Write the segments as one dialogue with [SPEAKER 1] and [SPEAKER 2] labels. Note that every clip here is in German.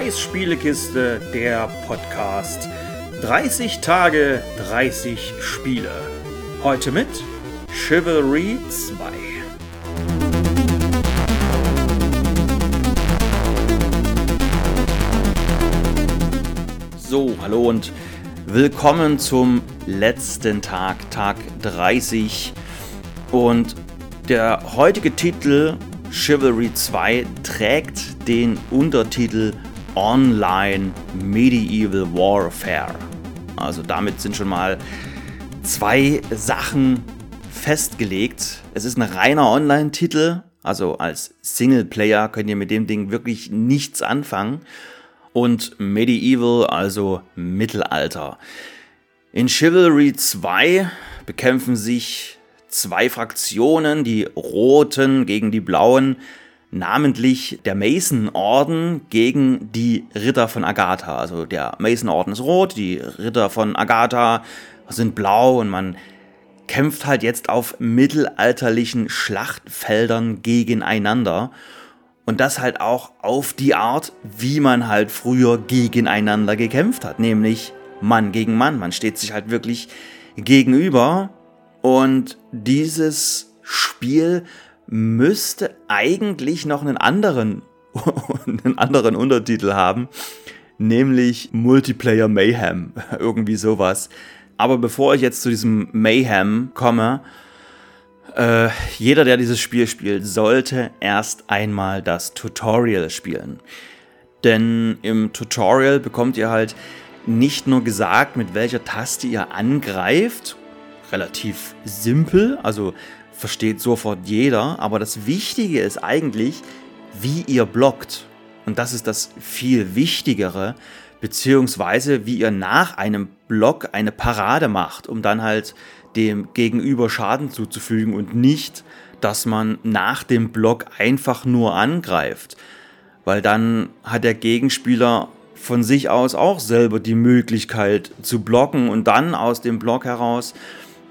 [SPEAKER 1] Kais Spielekiste, der Podcast. 30 Tage, 30 Spiele. Heute mit Chivalry 2. So, hallo und willkommen zum letzten Tag, Tag 30. Und der heutige Titel Chivalry 2 trägt den Untertitel Online Medieval Warfare. Also damit sind schon mal zwei Sachen festgelegt. Es ist ein reiner Online-Titel, also als Singleplayer könnt ihr mit dem Ding wirklich nichts anfangen. Und Medieval, also Mittelalter. In Chivalry 2 bekämpfen sich zwei Fraktionen, die Roten gegen die Blauen, namentlich der Mason-Orden gegen die Ritter von Agatha. Also der Mason-Orden ist rot, die Ritter von Agatha sind blau und man kämpft halt jetzt auf mittelalterlichen Schlachtfeldern gegeneinander. Und das halt auch auf die Art, wie man halt früher gegeneinander gekämpft hat, nämlich Mann gegen Mann. Man steht sich halt wirklich gegenüber und dieses Spiel müsste eigentlich noch einen anderen, einen anderen Untertitel haben, nämlich Multiplayer Mayhem, irgendwie sowas. Aber bevor ich jetzt zu diesem Mayhem komme, äh, jeder, der dieses Spiel spielt, sollte erst einmal das Tutorial spielen. Denn im Tutorial bekommt ihr halt nicht nur gesagt, mit welcher Taste ihr angreift relativ simpel, also versteht sofort jeder, aber das Wichtige ist eigentlich, wie ihr blockt. Und das ist das viel Wichtigere, beziehungsweise wie ihr nach einem Block eine Parade macht, um dann halt dem Gegenüber Schaden zuzufügen und nicht, dass man nach dem Block einfach nur angreift. Weil dann hat der Gegenspieler von sich aus auch selber die Möglichkeit zu blocken und dann aus dem Block heraus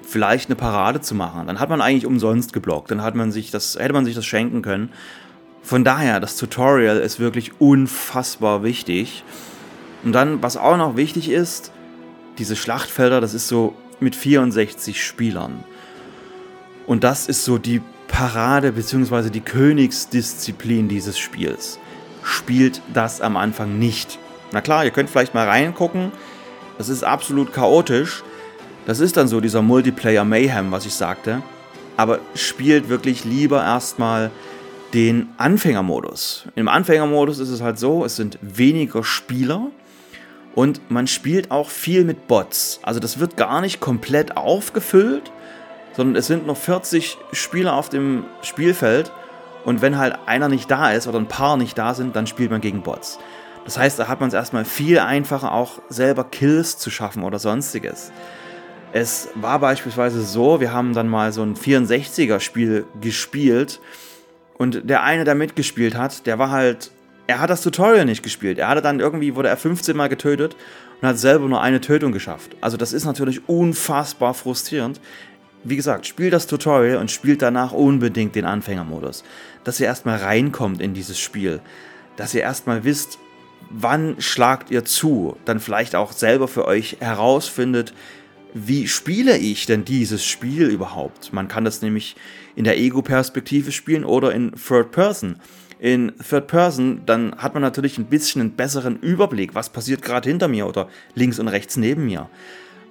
[SPEAKER 1] vielleicht eine Parade zu machen. Dann hat man eigentlich umsonst geblockt. Dann hat man sich das, hätte man sich das schenken können. Von daher, das Tutorial ist wirklich unfassbar wichtig. Und dann, was auch noch wichtig ist, diese Schlachtfelder, das ist so mit 64 Spielern. Und das ist so die Parade bzw. die Königsdisziplin dieses Spiels. Spielt das am Anfang nicht. Na klar, ihr könnt vielleicht mal reingucken. Das ist absolut chaotisch. Das ist dann so dieser Multiplayer Mayhem, was ich sagte. Aber spielt wirklich lieber erstmal den Anfängermodus. Im Anfängermodus ist es halt so, es sind weniger Spieler und man spielt auch viel mit Bots. Also das wird gar nicht komplett aufgefüllt, sondern es sind noch 40 Spieler auf dem Spielfeld und wenn halt einer nicht da ist oder ein paar nicht da sind, dann spielt man gegen Bots. Das heißt, da hat man es erstmal viel einfacher, auch selber Kills zu schaffen oder sonstiges. Es war beispielsweise so, wir haben dann mal so ein 64er-Spiel gespielt und der eine, der mitgespielt hat, der war halt, er hat das Tutorial nicht gespielt. Er hatte dann irgendwie, wurde er 15 Mal getötet und hat selber nur eine Tötung geschafft. Also das ist natürlich unfassbar frustrierend. Wie gesagt, spielt das Tutorial und spielt danach unbedingt den Anfängermodus. Dass ihr erstmal reinkommt in dieses Spiel. Dass ihr erstmal wisst, wann schlagt ihr zu. Dann vielleicht auch selber für euch herausfindet, wie spiele ich denn dieses Spiel überhaupt? Man kann das nämlich in der Ego-Perspektive spielen oder in Third Person. In Third Person, dann hat man natürlich ein bisschen einen besseren Überblick, was passiert gerade hinter mir oder links und rechts neben mir.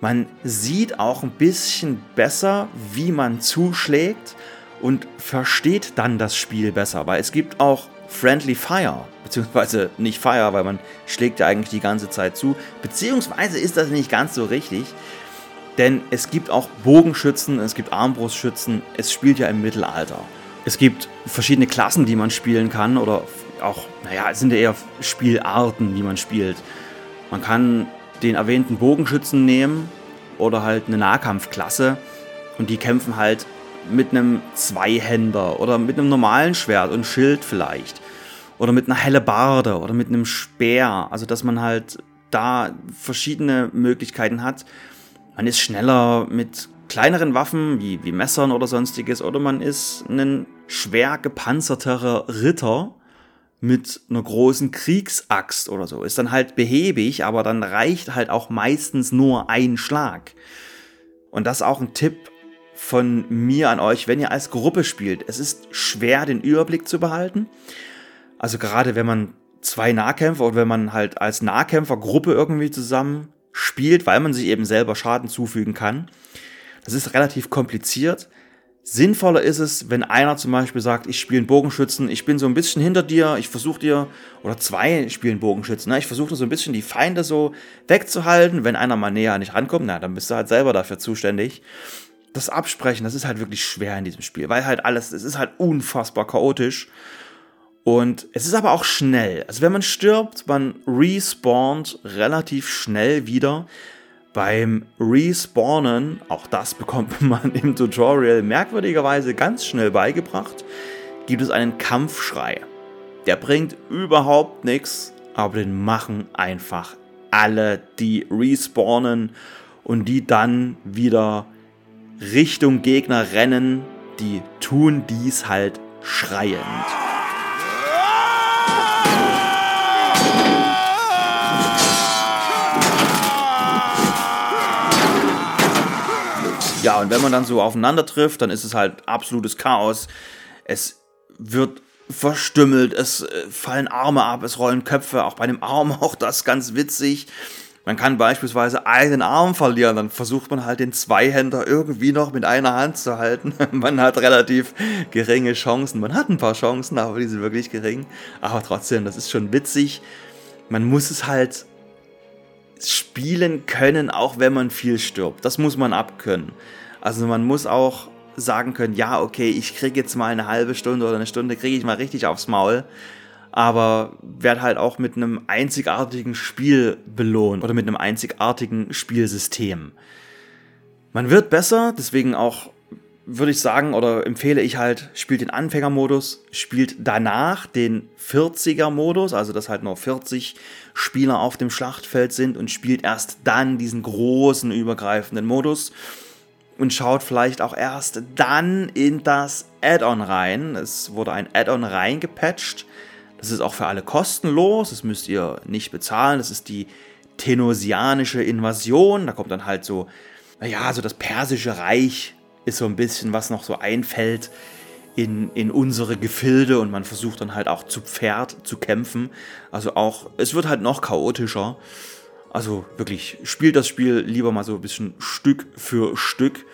[SPEAKER 1] Man sieht auch ein bisschen besser, wie man zuschlägt und versteht dann das Spiel besser, weil es gibt auch Friendly Fire, beziehungsweise nicht Fire, weil man schlägt ja eigentlich die ganze Zeit zu, beziehungsweise ist das nicht ganz so richtig. Denn es gibt auch Bogenschützen, es gibt Armbrustschützen, es spielt ja im Mittelalter. Es gibt verschiedene Klassen, die man spielen kann oder auch, naja, es sind ja eher Spielarten, wie man spielt. Man kann den erwähnten Bogenschützen nehmen oder halt eine Nahkampfklasse und die kämpfen halt mit einem Zweihänder oder mit einem normalen Schwert und Schild vielleicht oder mit einer Hellebarde oder mit einem Speer. Also dass man halt da verschiedene Möglichkeiten hat man ist schneller mit kleineren Waffen wie, wie Messern oder sonstiges oder man ist ein schwer gepanzerterer Ritter mit einer großen Kriegsaxt oder so. Ist dann halt behäbig, aber dann reicht halt auch meistens nur ein Schlag. Und das ist auch ein Tipp von mir an euch, wenn ihr als Gruppe spielt. Es ist schwer, den Überblick zu behalten. Also gerade wenn man zwei Nahkämpfer oder wenn man halt als Nahkämpfergruppe irgendwie zusammen spielt, weil man sich eben selber Schaden zufügen kann. Das ist relativ kompliziert. Sinnvoller ist es, wenn einer zum Beispiel sagt, ich spiele einen Bogenschützen, ich bin so ein bisschen hinter dir, ich versuche dir, oder zwei spielen Bogenschützen, ne? ich versuche so ein bisschen die Feinde so wegzuhalten. Wenn einer mal näher nicht rankommt, na, dann bist du halt selber dafür zuständig. Das Absprechen, das ist halt wirklich schwer in diesem Spiel, weil halt alles, es ist halt unfassbar chaotisch. Und es ist aber auch schnell. Also wenn man stirbt, man respawnt relativ schnell wieder. Beim Respawnen, auch das bekommt man im Tutorial merkwürdigerweise ganz schnell beigebracht, gibt es einen Kampfschrei. Der bringt überhaupt nichts, aber den machen einfach alle, die respawnen und die dann wieder Richtung Gegner rennen, die tun dies halt schreiend. Ja, und wenn man dann so aufeinander trifft, dann ist es halt absolutes Chaos. Es wird verstümmelt, es äh, fallen Arme ab, es rollen Köpfe, auch bei dem Arm auch das ganz witzig. Man kann beispielsweise einen Arm verlieren, dann versucht man halt den Zweihänder irgendwie noch mit einer Hand zu halten. Man hat relativ geringe Chancen. Man hat ein paar Chancen, aber die sind wirklich gering. Aber trotzdem, das ist schon witzig. Man muss es halt spielen können, auch wenn man viel stirbt. Das muss man abkönnen. Also man muss auch sagen können, ja, okay, ich kriege jetzt mal eine halbe Stunde oder eine Stunde, kriege ich mal richtig aufs Maul, aber werde halt auch mit einem einzigartigen Spiel belohnt oder mit einem einzigartigen Spielsystem. Man wird besser, deswegen auch würde ich sagen oder empfehle ich halt, spielt den Anfängermodus, spielt danach den 40er-Modus, also dass halt nur 40 Spieler auf dem Schlachtfeld sind und spielt erst dann diesen großen übergreifenden Modus und schaut vielleicht auch erst dann in das Add-on rein. Es wurde ein Add-on reingepatcht. Das ist auch für alle kostenlos, das müsst ihr nicht bezahlen. Das ist die Tenosianische Invasion. Da kommt dann halt so, naja, so das persische Reich ist so ein bisschen, was noch so einfällt in, in unsere Gefilde und man versucht dann halt auch zu Pferd zu kämpfen. Also auch, es wird halt noch chaotischer. Also wirklich, spielt das Spiel lieber mal so ein bisschen Stück für Stück,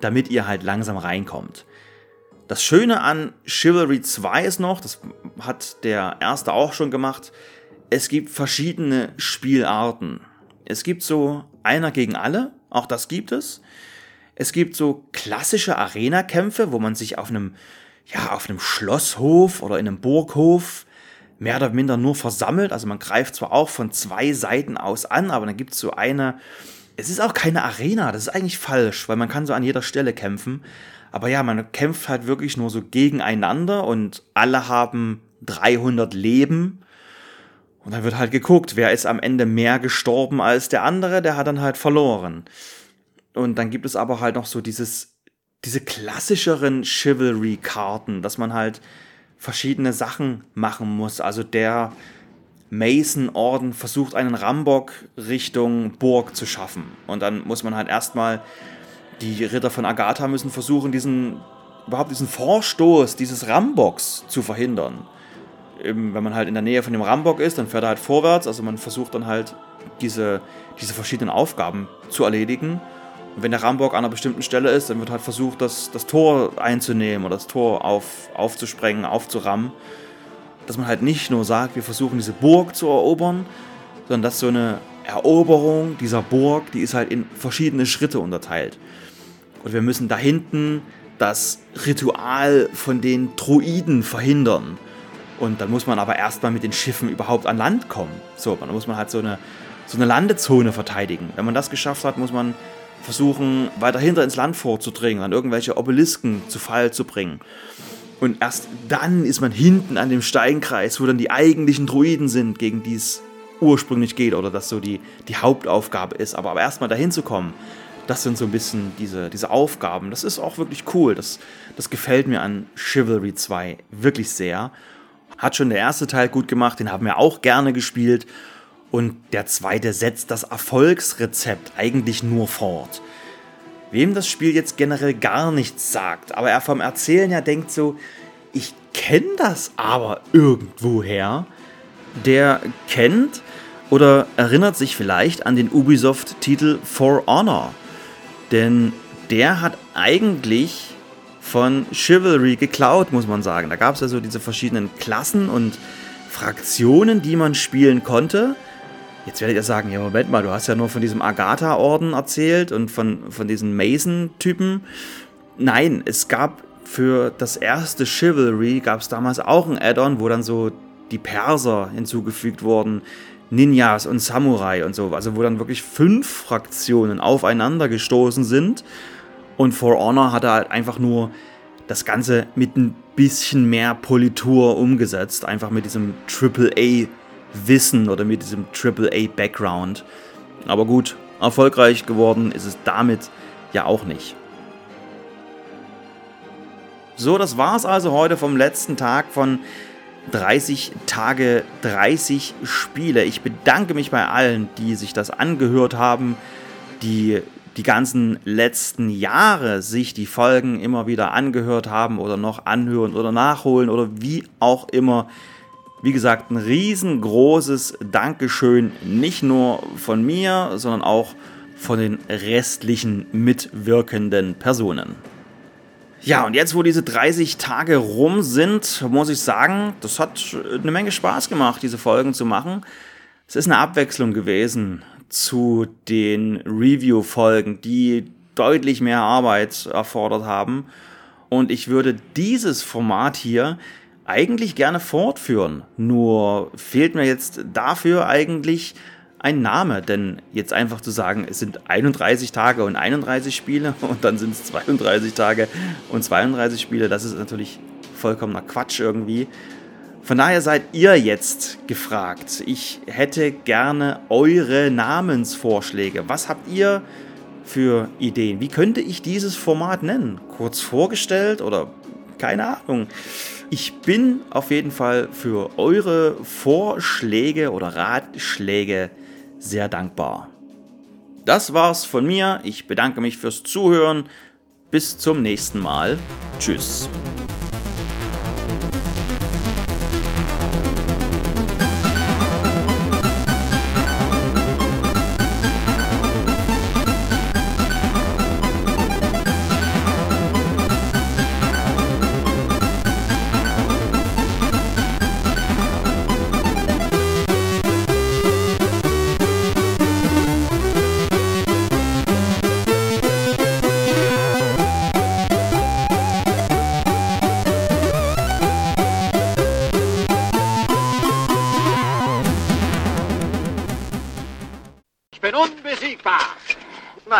[SPEAKER 1] damit ihr halt langsam reinkommt. Das Schöne an Chivalry 2 ist noch, das hat der erste auch schon gemacht, es gibt verschiedene Spielarten. Es gibt so einer gegen alle, auch das gibt es. Es gibt so klassische Arena-Kämpfe, wo man sich auf einem, ja, auf einem Schlosshof oder in einem Burghof mehr oder minder nur versammelt. Also man greift zwar auch von zwei Seiten aus an, aber dann gibt es so eine. Es ist auch keine Arena, das ist eigentlich falsch, weil man kann so an jeder Stelle kämpfen. Aber ja, man kämpft halt wirklich nur so gegeneinander und alle haben 300 Leben. Und dann wird halt geguckt, wer ist am Ende mehr gestorben als der andere, der hat dann halt verloren. Und dann gibt es aber halt noch so dieses, diese klassischeren Chivalry-Karten, dass man halt verschiedene Sachen machen muss. Also der Mason-Orden versucht einen Rambock Richtung Burg zu schaffen. Und dann muss man halt erstmal, die Ritter von Agatha müssen versuchen, diesen, überhaupt diesen Vorstoß dieses Rambocks zu verhindern. Wenn man halt in der Nähe von dem Rambock ist, dann fährt er halt vorwärts. Also man versucht dann halt diese, diese verschiedenen Aufgaben zu erledigen. Und wenn der Rambock an einer bestimmten Stelle ist, dann wird halt versucht, das, das Tor einzunehmen oder das Tor auf, aufzusprengen, aufzurammen. Dass man halt nicht nur sagt, wir versuchen diese Burg zu erobern, sondern dass so eine Eroberung dieser Burg, die ist halt in verschiedene Schritte unterteilt. Und wir müssen da hinten das Ritual von den Druiden verhindern. Und dann muss man aber erstmal mit den Schiffen überhaupt an Land kommen. So, dann muss man halt so eine, so eine Landezone verteidigen. Wenn man das geschafft hat, muss man versuchen, weiter hinter ins Land vorzudringen, an irgendwelche Obelisken zu Fall zu bringen. Und erst dann ist man hinten an dem Steinkreis, wo dann die eigentlichen Druiden sind, gegen die es ursprünglich geht oder das so die, die Hauptaufgabe ist. Aber, aber erstmal dahin zu kommen, das sind so ein bisschen diese, diese Aufgaben. Das ist auch wirklich cool. Das, das gefällt mir an Chivalry 2 wirklich sehr. hat schon der erste Teil gut gemacht, den haben wir auch gerne gespielt. Und der zweite setzt das Erfolgsrezept eigentlich nur fort. Wem das Spiel jetzt generell gar nichts sagt, aber er vom Erzählen her denkt so, ich kenne das aber irgendwoher, der kennt oder erinnert sich vielleicht an den Ubisoft-Titel For Honor. Denn der hat eigentlich von Chivalry geklaut, muss man sagen. Da gab es ja so diese verschiedenen Klassen und Fraktionen, die man spielen konnte. Jetzt werdet ihr sagen, ja Moment mal, du hast ja nur von diesem Agatha-Orden erzählt und von, von diesen Mason-Typen. Nein, es gab für das erste Chivalry, gab es damals auch ein Add-on, wo dann so die Perser hinzugefügt wurden, Ninjas und Samurai und so. Also wo dann wirklich fünf Fraktionen aufeinander gestoßen sind. Und For Honor hat halt einfach nur das Ganze mit ein bisschen mehr Politur umgesetzt. Einfach mit diesem AAA-Wissen oder mit diesem AAA-Background. Aber gut, erfolgreich geworden ist es damit ja auch nicht. So, das war's also heute vom letzten Tag von 30 Tage, 30 Spiele. Ich bedanke mich bei allen, die sich das angehört haben, die die ganzen letzten Jahre sich die Folgen immer wieder angehört haben oder noch anhören oder nachholen oder wie auch immer. Wie gesagt, ein riesengroßes Dankeschön, nicht nur von mir, sondern auch von den restlichen mitwirkenden Personen. Ja, und jetzt, wo diese 30 Tage rum sind, muss ich sagen, das hat eine Menge Spaß gemacht, diese Folgen zu machen. Es ist eine Abwechslung gewesen zu den Review-Folgen, die deutlich mehr Arbeit erfordert haben. Und ich würde dieses Format hier eigentlich gerne fortführen. Nur fehlt mir jetzt dafür eigentlich ein Name, denn jetzt einfach zu sagen, es sind 31 Tage und 31 Spiele und dann sind es 32 Tage und 32 Spiele, das ist natürlich vollkommener Quatsch irgendwie. Von daher seid ihr jetzt gefragt. Ich hätte gerne eure Namensvorschläge. Was habt ihr für Ideen? Wie könnte ich dieses Format nennen? Kurz vorgestellt oder keine Ahnung. Ich bin auf jeden Fall für eure Vorschläge oder Ratschläge sehr dankbar. Das war's von mir. Ich bedanke mich fürs Zuhören. Bis zum nächsten Mal. Tschüss.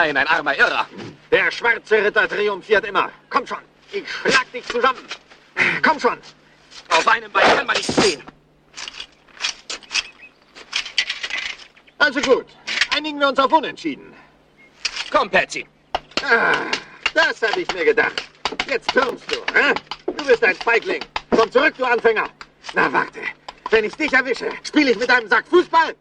[SPEAKER 2] Nein, ein armer Irrer. Der schwarze Ritter triumphiert immer. Komm schon, ich schlag dich zusammen. Komm schon. Auf einem Bein kann man nicht stehen. Also gut, einigen wir uns auf Unentschieden. Komm, Patsy. Ah, das habe ich mir gedacht. Jetzt türmst du, hä? Du bist ein Feigling. Komm zurück, du Anfänger. Na, warte. Wenn ich dich erwische, spiele ich mit einem Sack Fußball?